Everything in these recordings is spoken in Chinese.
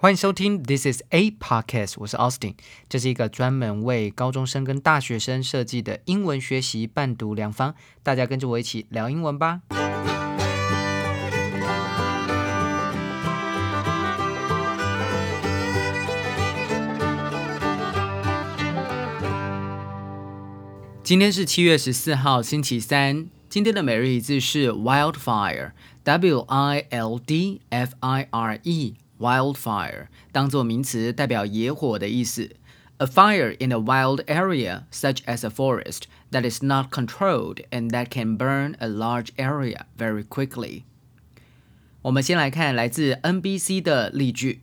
欢迎收听 This is a podcast，我是 Austin，这是一个专门为高中生跟大学生设计的英文学习伴读良方，大家跟着我一起聊英文吧。今天是七月十四号，星期三。今天的每日一字是 wildfire，W I L D F I R E e，wildfire 当做名词代表野火的意思。A fire in a wild area, such as a forest, that is not controlled and that can burn a large area very quickly. 我们先来看来自 NBC 的例句。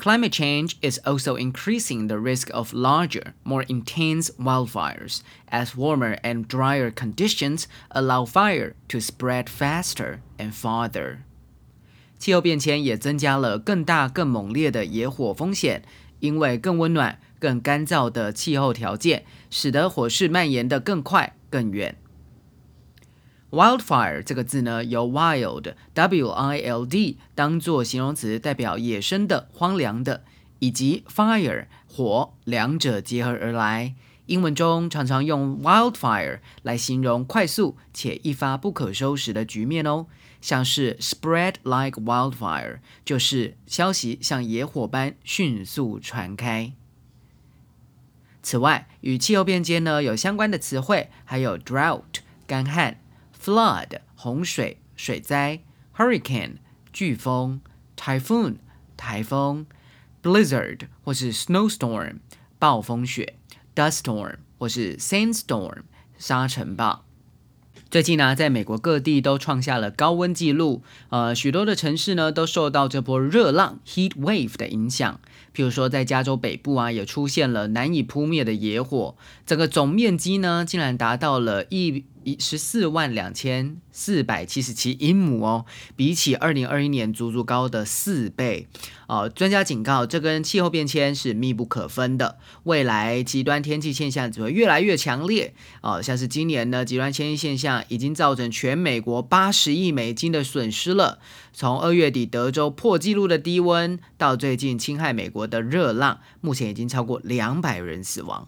Climate change is also increasing the risk of larger, more intense wildfires, as warmer and drier conditions allow fire to spread faster and farther. 气候变迁也增加了更大、更猛烈的野火风险，因为更温暖、更干燥的气候条件，使得火势蔓延得更快、更远。Wildfire 这个字呢，由 wild（w-i-l-d） 当做形容词，代表野生的、荒凉的，以及 fire（ 火）两者结合而来。英文中常常用 wildfire 来形容快速且一发不可收拾的局面哦，像是 spread like wildfire，就是消息像野火般迅速传开。此外，与气候变迁呢有相关的词汇，还有 drought（ 干旱）。flood 洪水水灾，hurricane 飓风，typhoon 台风，blizzard 或是 snowstorm 暴风雪，dust storm 或是 sandstorm 沙尘暴。最近呢，在美国各地都创下了高温纪录，呃，许多的城市呢都受到这波热浪 heat wave 的影响。譬如说，在加州北部啊，也出现了难以扑灭的野火，整个总面积呢，竟然达到了一。一十四万两千四百七十七英亩哦，比起二零二一年足足高的四倍哦。专家警告，这跟气候变迁是密不可分的，未来极端天气现象只会越来越强烈哦。像是今年呢，极端天气现象已经造成全美国八十亿美金的损失了。从二月底德州破纪录的低温，到最近侵害美国的热浪，目前已经超过两百人死亡。